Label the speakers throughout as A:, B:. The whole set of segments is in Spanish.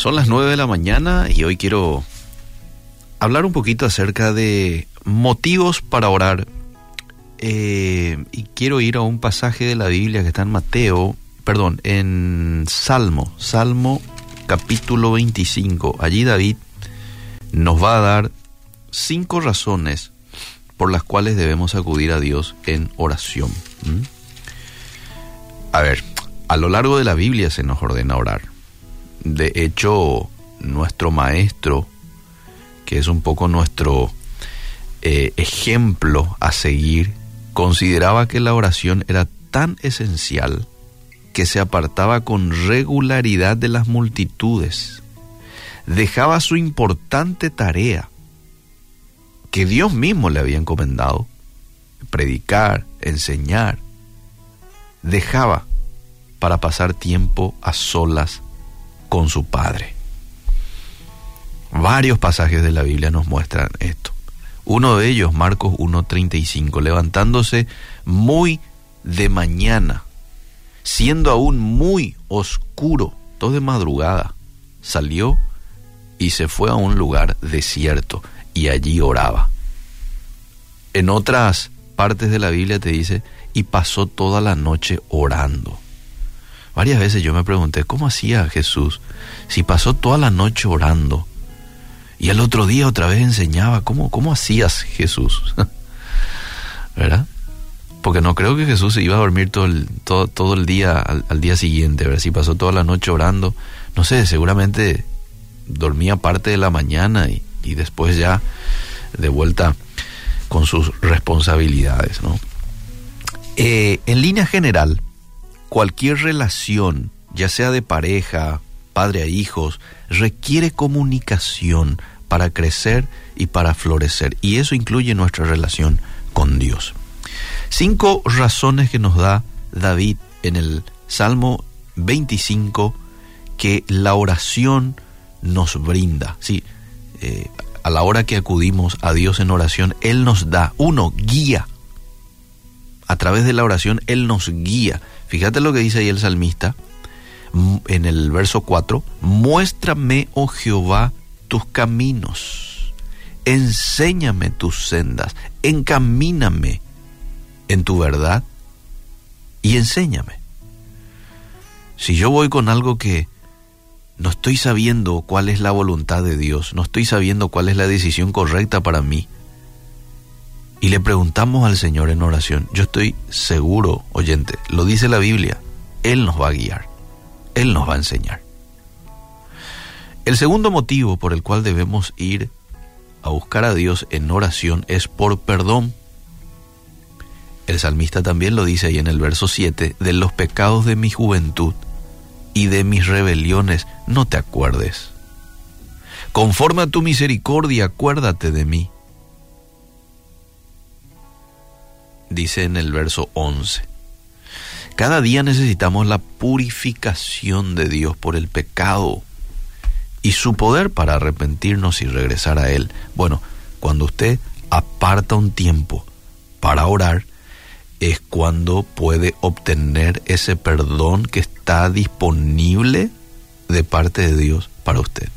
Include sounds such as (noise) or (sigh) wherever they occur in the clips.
A: Son las 9 de la mañana y hoy quiero hablar un poquito acerca de motivos para orar. Eh, y quiero ir a un pasaje de la Biblia que está en Mateo, perdón, en Salmo, Salmo capítulo 25. Allí David nos va a dar cinco razones por las cuales debemos acudir a Dios en oración. A ver, a lo largo de la Biblia se nos ordena orar. De hecho, nuestro maestro, que es un poco nuestro eh, ejemplo a seguir, consideraba que la oración era tan esencial que se apartaba con regularidad de las multitudes. Dejaba su importante tarea que Dios mismo le había encomendado, predicar, enseñar, dejaba para pasar tiempo a solas con su Padre. Varios pasajes de la Biblia nos muestran esto. Uno de ellos, Marcos 1.35, levantándose muy de mañana, siendo aún muy oscuro, todo de madrugada, salió y se fue a un lugar desierto y allí oraba. En otras partes de la Biblia te dice, y pasó toda la noche orando. Varias veces yo me pregunté, ¿cómo hacía Jesús si pasó toda la noche orando? Y al otro día otra vez enseñaba, ¿cómo, cómo hacías Jesús? (laughs) ¿Verdad? Porque no creo que Jesús se iba a dormir todo el, todo, todo el día al, día siguiente. Si pasó toda la noche orando, no sé, seguramente dormía parte de la mañana y, y después ya de vuelta con sus responsabilidades, ¿no? Eh, en línea general, cualquier relación, ya sea de pareja, padre a hijos, requiere comunicación para crecer y para florecer. Y eso incluye nuestra relación con Dios. Cinco razones que nos da David en el Salmo 25 que la oración nos brinda. Sí, eh, a la hora que acudimos a Dios en oración, Él nos da, uno, guía. A través de la oración, Él nos guía. Fíjate lo que dice ahí el salmista en el verso 4, muéstrame, oh Jehová, tus caminos, enséñame tus sendas, encamíname en tu verdad y enséñame. Si yo voy con algo que no estoy sabiendo cuál es la voluntad de Dios, no estoy sabiendo cuál es la decisión correcta para mí. Y le preguntamos al Señor en oración, yo estoy seguro, oyente, lo dice la Biblia, Él nos va a guiar, Él nos va a enseñar. El segundo motivo por el cual debemos ir a buscar a Dios en oración es por perdón. El salmista también lo dice ahí en el verso 7, de los pecados de mi juventud y de mis rebeliones no te acuerdes. Conforme a tu misericordia, acuérdate de mí. Dice en el verso 11. Cada día necesitamos la purificación de Dios por el pecado y su poder para arrepentirnos y regresar a Él. Bueno, cuando usted aparta un tiempo para orar, es cuando puede obtener ese perdón que está disponible de parte de Dios para usted.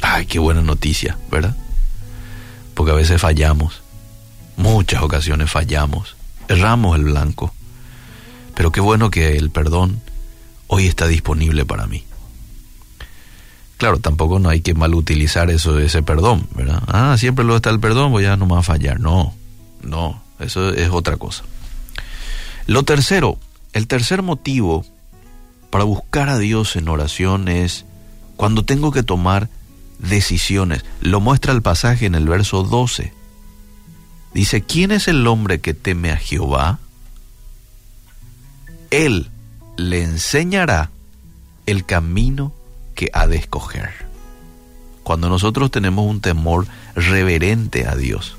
A: Ay, qué buena noticia, ¿verdad? Porque a veces fallamos, muchas ocasiones fallamos, erramos el blanco, pero qué bueno que el perdón hoy está disponible para mí. Claro, tampoco no hay que mal utilizar eso, ese perdón, ¿verdad? Ah, siempre lo está el perdón, voy a no más fallar. No, no, eso es otra cosa. Lo tercero, el tercer motivo para buscar a Dios en oración es cuando tengo que tomar decisiones. Lo muestra el pasaje en el verso 12. Dice, ¿quién es el hombre que teme a Jehová? Él le enseñará el camino que ha de escoger. Cuando nosotros tenemos un temor reverente a Dios,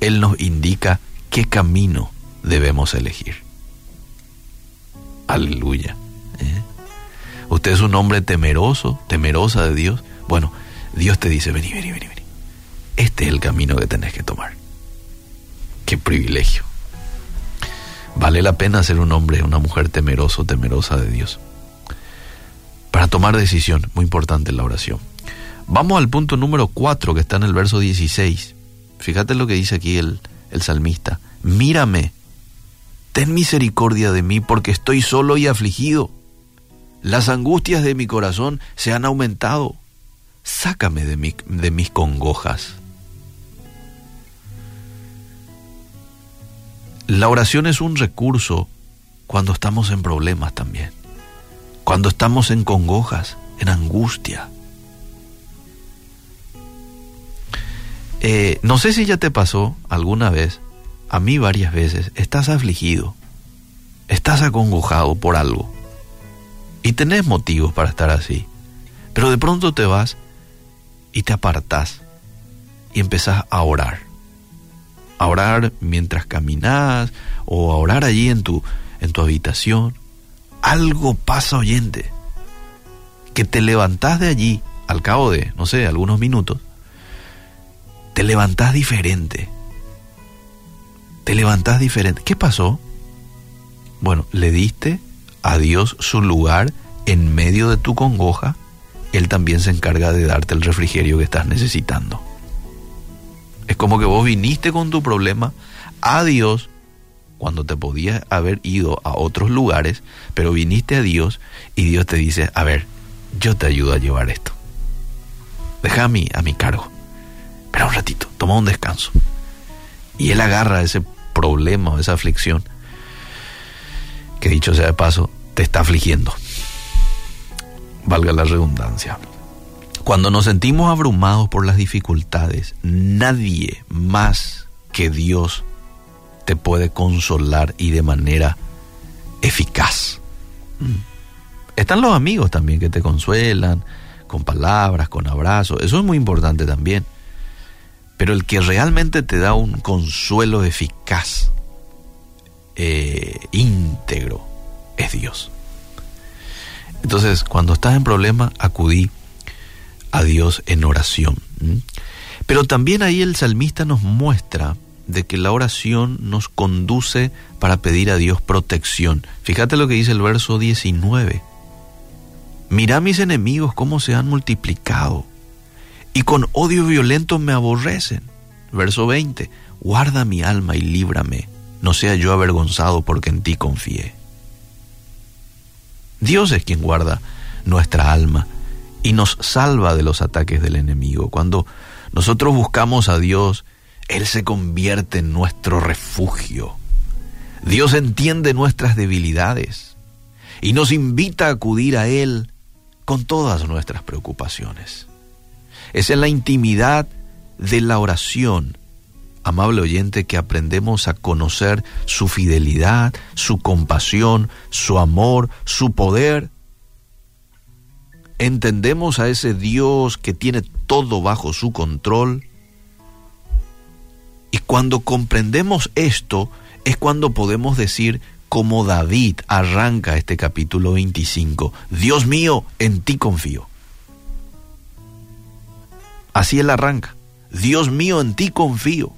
A: él nos indica qué camino debemos elegir. Aleluya. ¿eh? Usted es un hombre temeroso, temerosa de Dios. Bueno, Dios te dice, vení, vení, vení, vení. Este es el camino que tenés que tomar. Qué privilegio. Vale la pena ser un hombre, una mujer temeroso, temerosa de Dios. tomar decisión, muy importante la oración. Vamos al punto número 4 que está en el verso 16. Fíjate lo que dice aquí el, el salmista. Mírame, ten misericordia de mí porque estoy solo y afligido. Las angustias de mi corazón se han aumentado. Sácame de, de mis congojas. La oración es un recurso cuando estamos en problemas también, cuando estamos en congojas, en angustia. Eh, no sé si ya te pasó alguna vez, a mí varias veces, estás afligido, estás acongojado por algo y tenés motivos para estar así, pero de pronto te vas y te apartás y empezás a orar. A orar mientras caminas o a orar allí en tu, en tu habitación, algo pasa oyente, que te levantás de allí al cabo de, no sé, algunos minutos, te levantás diferente. Te levantás diferente. ¿Qué pasó? Bueno, le diste a Dios su lugar en medio de tu congoja. Él también se encarga de darte el refrigerio que estás necesitando. Es como que vos viniste con tu problema a Dios cuando te podías haber ido a otros lugares, pero viniste a Dios y Dios te dice, a ver, yo te ayudo a llevar esto. Deja a mí, a mi cargo. Espera un ratito, toma un descanso. Y Él agarra ese problema o esa aflicción, que dicho sea de paso, te está afligiendo. Valga la redundancia. Cuando nos sentimos abrumados por las dificultades, nadie más que Dios te puede consolar y de manera eficaz. Mm. Están los amigos también que te consuelan con palabras, con abrazos, eso es muy importante también. Pero el que realmente te da un consuelo eficaz, eh, íntegro, es Dios. Entonces, cuando estás en problema, acudí a Dios en oración. Pero también ahí el salmista nos muestra de que la oración nos conduce para pedir a Dios protección. Fíjate lo que dice el verso 19. Mira mis enemigos cómo se han multiplicado y con odio violento me aborrecen. Verso 20. Guarda mi alma y líbrame, no sea yo avergonzado porque en ti confié. Dios es quien guarda nuestra alma y nos salva de los ataques del enemigo. Cuando nosotros buscamos a Dios, él se convierte en nuestro refugio. Dios entiende nuestras debilidades y nos invita a acudir a Él con todas nuestras preocupaciones. Es en la intimidad de la oración, amable oyente, que aprendemos a conocer su fidelidad, su compasión, su amor, su poder. Entendemos a ese Dios que tiene todo bajo su control y cuando comprendemos esto es cuando podemos decir como David arranca este capítulo 25, Dios mío, en ti confío. Así él arranca, Dios mío, en ti confío.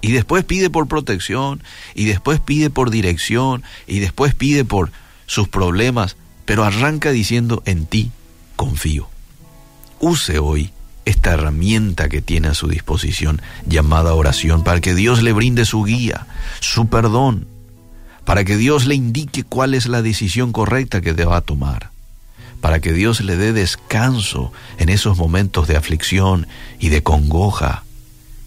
A: Y después pide por protección, y después pide por dirección, y después pide por sus problemas, pero arranca diciendo, en ti confío. Use hoy esta herramienta que tiene a su disposición llamada oración, para que Dios le brinde su guía, su perdón, para que Dios le indique cuál es la decisión correcta que deba tomar, para que Dios le dé descanso en esos momentos de aflicción y de congoja,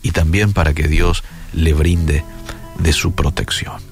A: y también para que Dios le brinde de su protección.